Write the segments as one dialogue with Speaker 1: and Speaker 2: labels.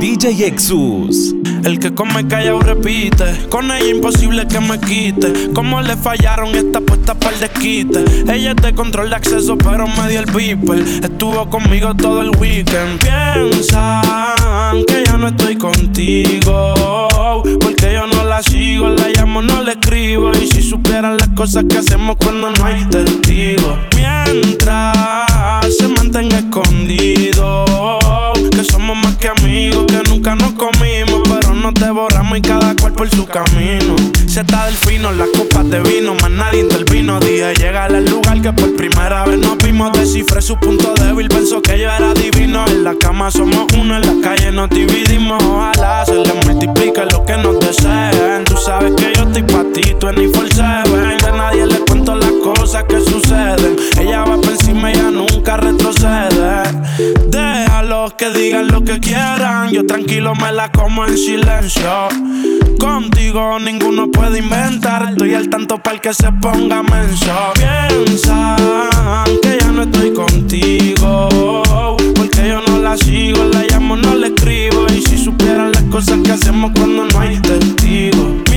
Speaker 1: DJ Exus.
Speaker 2: El que come callado repite. Con ella imposible que me quite. Como le fallaron esta puesta para el desquite. Ella es de control de acceso, pero me dio el beeper. Estuvo conmigo todo el weekend. Piensan que ya no estoy contigo. Porque yo no la sigo, la llamo, no le escribo. Y si supieran las cosas que hacemos cuando no hay testigos. Mientras se mantenga escondido. Que somos más que amigos, que nunca nos comimos, pero no te borramos y cada cual por su camino. Se está del fino, las copas de vino, más nadie intervino. Dije, llega al lugar que por primera vez nos vimos. Descifré su punto débil, pensó que yo era divino. En la cama somos uno, en la calle nos dividimos. Ojalá se le multiplique lo que nos deseen. Tú sabes que yo estoy pa' ti, tú ni. A nadie le cuento las cosas que suceden. Ella va por encima, ella nunca retrocede. Déjalos que digan lo que quieran. Yo tranquilo me la como en silencio. Contigo ninguno puede inventar. Estoy al tanto para que se ponga menso. Piensan que ya no estoy contigo. Porque yo no la sigo, la llamo, no le escribo. Y si supieran las cosas que hacemos cuando no hay testigos.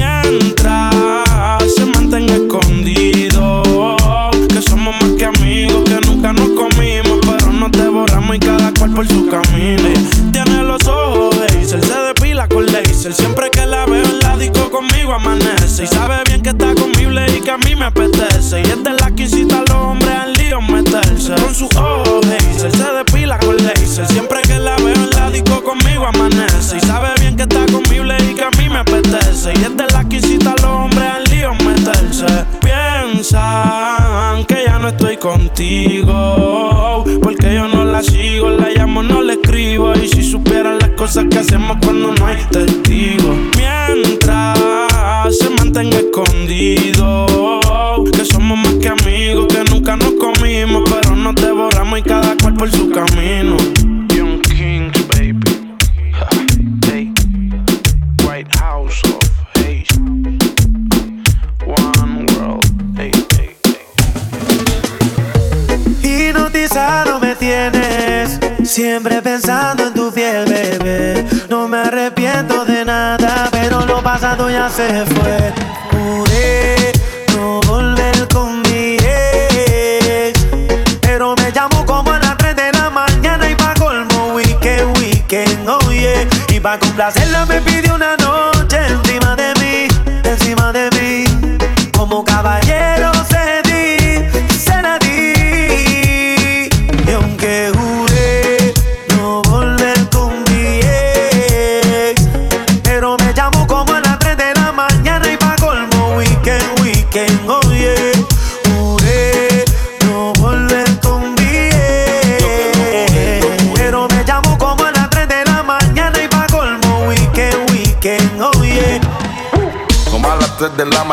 Speaker 3: Complacerla me pidió una noche encima de mí, encima de mí. Como caballero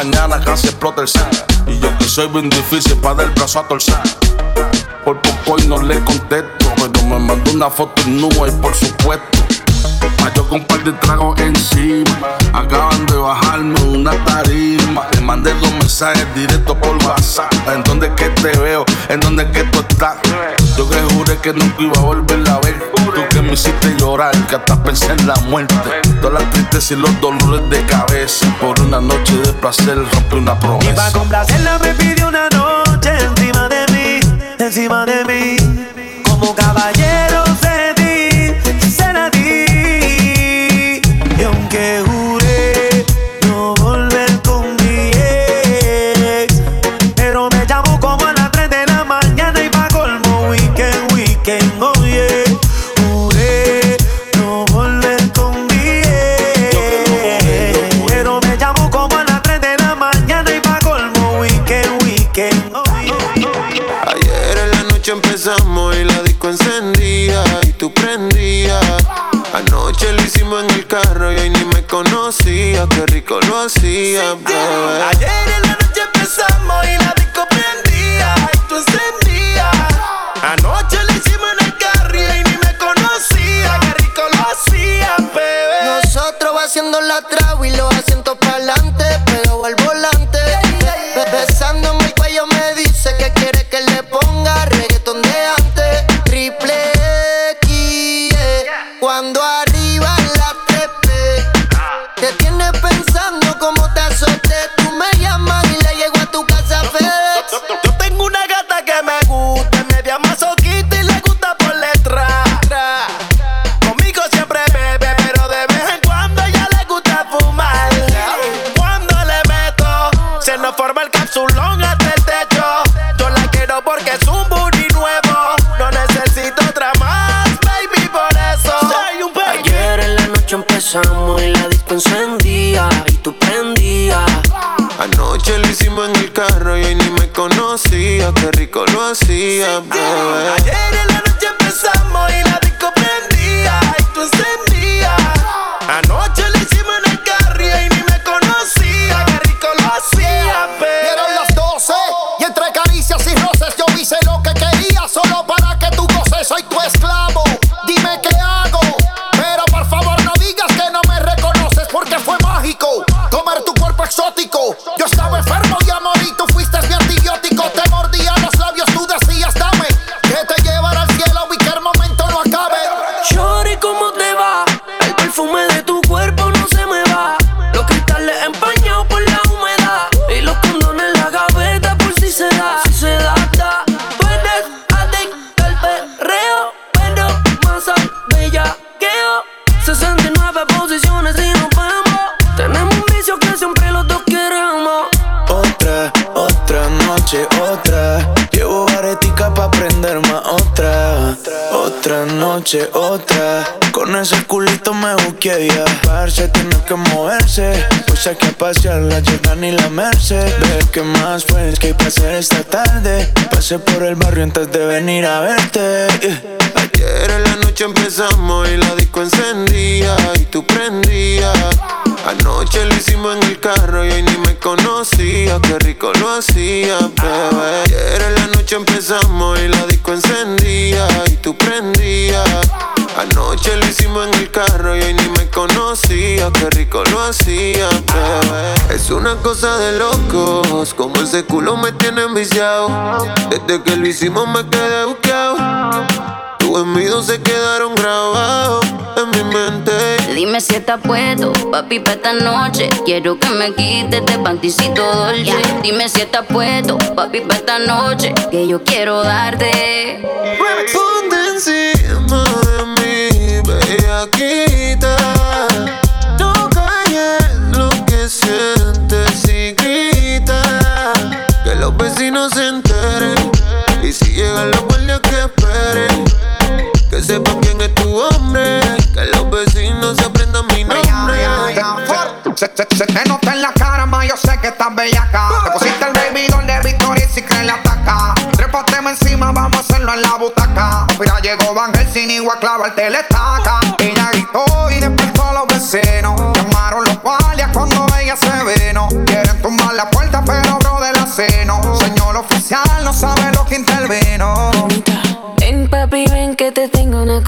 Speaker 3: mañana
Speaker 4: casi explota el set. Y yo que soy bien difícil para dar el brazo a torcer. Por poco y no le contesto. Pero me mandó una foto en nube y por supuesto. Yo con un par de tragos encima. Acaban de bajarme una tarima. Le mandé dos mensajes directos por WhatsApp. ¿En dónde que te veo? ¿En dónde que tú estás? Yo que juré que nunca iba a volver a ver. Me hiciste llorar, que hasta pensé en la muerte. Todas las tristezas y los dolores de cabeza. Por una noche de placer rompí una
Speaker 3: Y pa'
Speaker 4: promesa.
Speaker 3: complacerla me pidió una noche encima de mí, encima de mí. Como caballero
Speaker 5: lo hacía, bebé.
Speaker 1: Ese culito me busqué ya. Parce, tiene que moverse. Pues hay que pasear la Jordan y la Merced. Ver qué más pues que hay que esta tarde. Pasé por el barrio antes de venir a verte.
Speaker 5: Ayer en la noche empezamos y la disco encendía y tú prendías. Anoche lo hicimos en el carro y ahí ni me conocía. Qué rico lo hacía, bebé. Anoche lo hicimos en el carro y ahí ni me conocía. Qué rico lo hacía, bebé. Es una cosa de locos, como ese culo me tiene enviciado. Desde que lo hicimos me quedé buqueado. Tus envidios se quedaron grabados en mi mente.
Speaker 6: Dime si estás puesto, papi, pa' esta noche. Quiero que me quites de panticito dolce. Dime si estás puesto, papi, pa' esta noche. Que yo quiero darte.
Speaker 5: Mí, bellaquita. No calles lo que sientes y grita. Que los vecinos se enteren. Y si llegan los guardias que esperen. Que sepan quién es tu hombre. Que los vecinos se aprendan mi nombre.
Speaker 7: Se, se, se te nota en la cara, ma, yo sé que estás bellaca. Te pusiste el baby doll de Victoria y si que le ataca. Trépateme encima, vamos a hacerlo en la butaca. Mira, llegó Van sin igual a clavarte la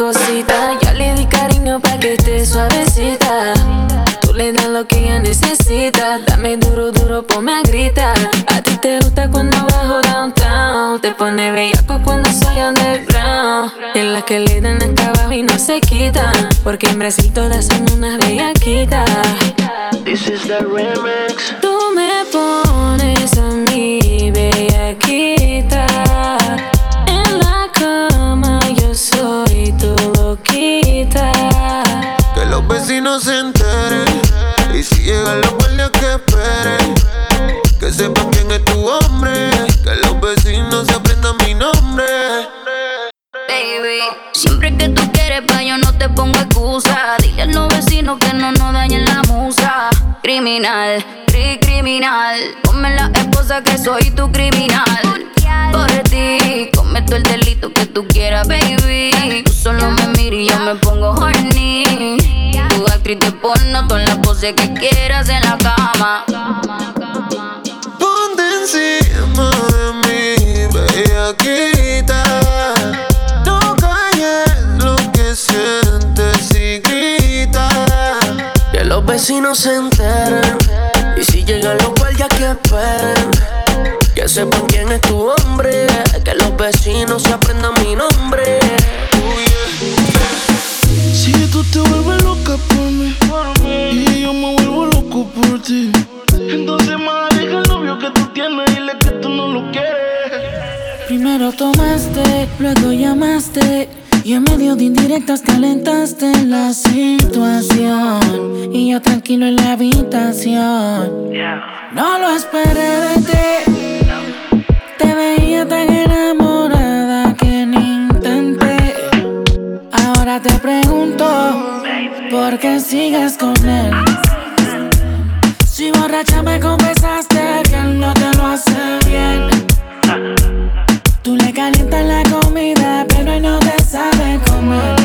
Speaker 8: cosita. Ya le di cariño pa' que esté suavecita. Tú le das lo que ella necesita. Dame duro, duro, ponme a gritar. A ti te gusta cuando bajo downtown. Te pone bellaco cuando soy underground. En las que le dan hasta abajo y no se quitan Porque en Brasil todas son unas bellaquitas.
Speaker 3: This is the remix.
Speaker 8: Tú me
Speaker 6: excusa. Dile a los vecinos que no nos dañen la musa. Criminal, cri criminal. Ponme la esposa que soy tu criminal. Por ti, cometo el delito que tú quieras, baby. Tú solo me miras y yo me pongo horny. Tu actriz de porno, todas las poses que quieras en la cama.
Speaker 5: Ponte encima de mí, bellaquita.
Speaker 3: Vecinos se enteren. Y si llegan los guardias que esperen. Que sepan quién es tu hombre. Que los vecinos se aprendan mi nombre.
Speaker 1: Si tú te vuelves loca por mí y yo me vuelvo loco por ti, entonces más deja el novio que tú tienes y dile que tú no lo quieres.
Speaker 8: Primero tomaste, luego llamaste
Speaker 9: y en medio de indirectas calentaste la situación. Y yo tranquilo en la habitación. No lo esperé de ti. Te veía tan enamorada que ni intenté. Ahora te pregunto: ¿por qué sigues con él? Si borracha me confesaste que él no te lo hace bien. Tú le calientas la comida no te sabe comer.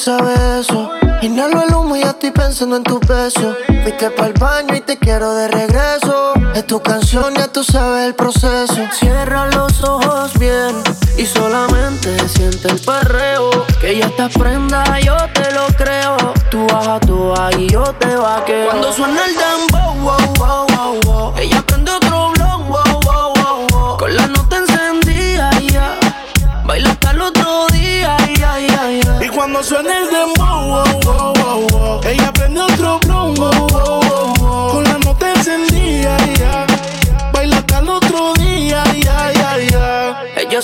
Speaker 10: sabe
Speaker 11: eso. Inhalo el humo y ya estoy pensando en tu beso. Fuiste pa'l baño y te quiero de regreso. Es tu canción, ya tú sabes el proceso. Cierra los ojos bien y solamente siente el perreo. Que ya estás prenda, yo te lo creo. Tú baja, tú y yo te vaqueo. Cuando suena el demo,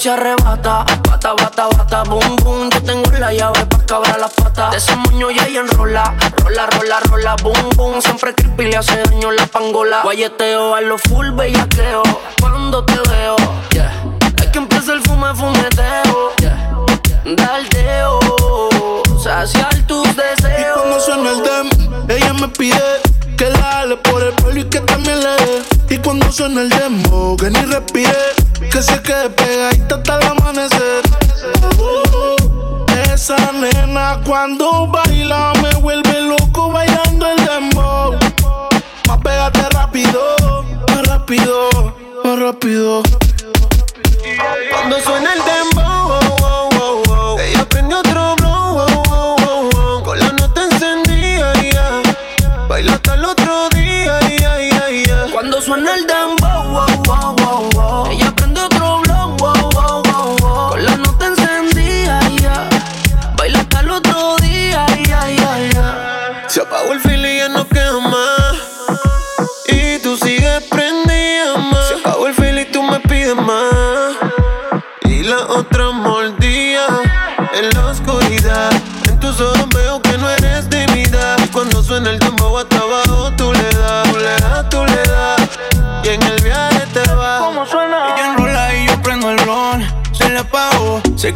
Speaker 11: arrebata. Bata, bata, bata, boom, boom. Yo tengo la llave para cabrar las patas. De ese moño y ella enrola. Rola, rola, rola, boom, boom. Siempre creepy le hace daño la pangola. Guayeteo a lo full bellaqueo. Cuando te veo, yeah. Hay que empezar el fume, fumeteo. Yeah. Daldeo. Saciar tus deseos.
Speaker 10: Y cuando suena el dem, ella me pide suena el demo, que ni respire, que se quede pegadita hasta el amanecer. Uh, esa nena cuando baila me vuelve loco bailando el demo. Más pégate rápido, más rápido, más rápido.
Speaker 11: Cuando suena el
Speaker 1: demo.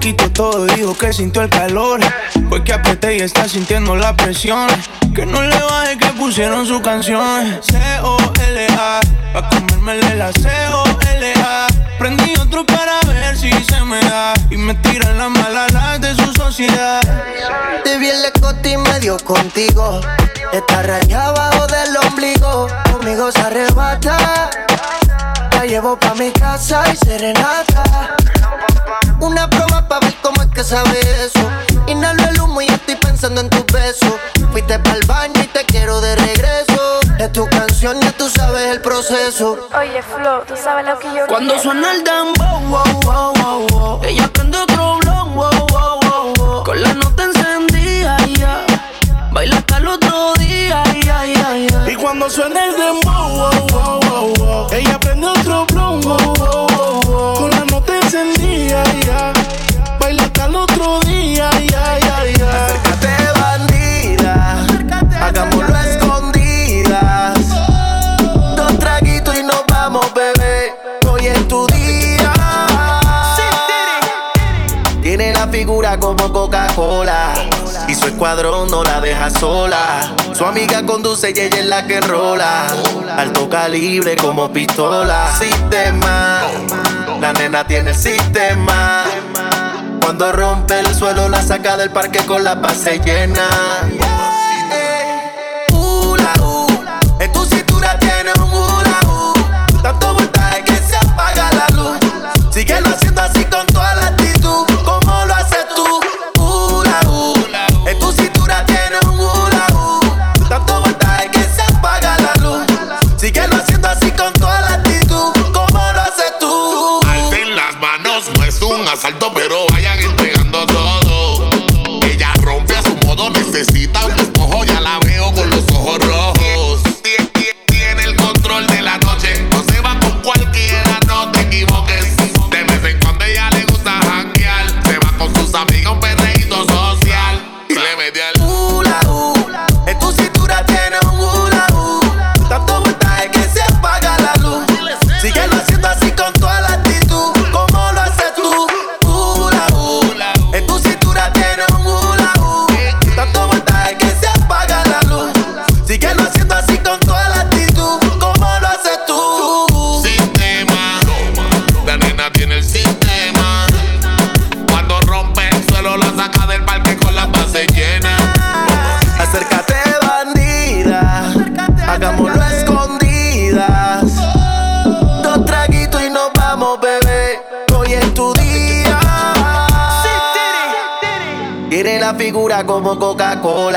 Speaker 1: quitó todo, dijo que sintió el calor. Fue que apreté y está sintiendo la presión. Que no le baje que pusieron su canción. C-O-L-A, pa' comérmele la C-O-L-A. Prendí otro para ver si se me da. Y me tiran las malas las de su sociedad.
Speaker 3: Te vi en la y medio contigo. Está rayado abajo del ombligo. Conmigo se arrebata. La llevo pa' mi casa y serenata una prueba para ver cómo es que sabe eso. Inhalo el humo y estoy pensando en tus besos. Fuiste el baño y te quiero de regreso. Es tu canción, ya tú sabes el proceso.
Speaker 11: Oye, Flo, tú sabes lo que yo
Speaker 1: Cuando suena el dembow, wow, wow, wow, wow, Ella prende otro blon, wow, wow, wow, wow, Con la nota encendida, ya. Baila hasta el otro día, yeah, yeah, Y cuando suena el dembow, wow, wow, wow, wow, Ella prende otro blon, wow, wow
Speaker 3: yeah, yeah. escuadrón no la deja sola. Su amiga conduce y ella es la que rola, Alto calibre como pistola. Sistema, la nena tiene el sistema. Cuando rompe el suelo la saca del parque con la base llena.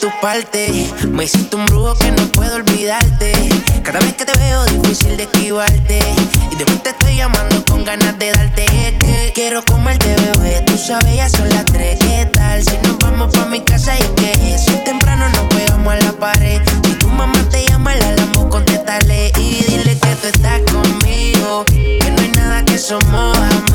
Speaker 3: tu
Speaker 12: parte. Me hiciste un brujo que no puedo olvidarte. Cada vez que te veo, difícil de esquivarte. Y después te estoy llamando con ganas de darte. Que quiero comerte, bebé. Tú sabes, ya son las tres. ¿Qué tal? Si nos vamos pa' mi casa, y que si temprano nos pegamos a la pared. Si tu mamá te llama, la lambo, contéstale. Y dile que tú estás conmigo. Que no hay nada que somos amigos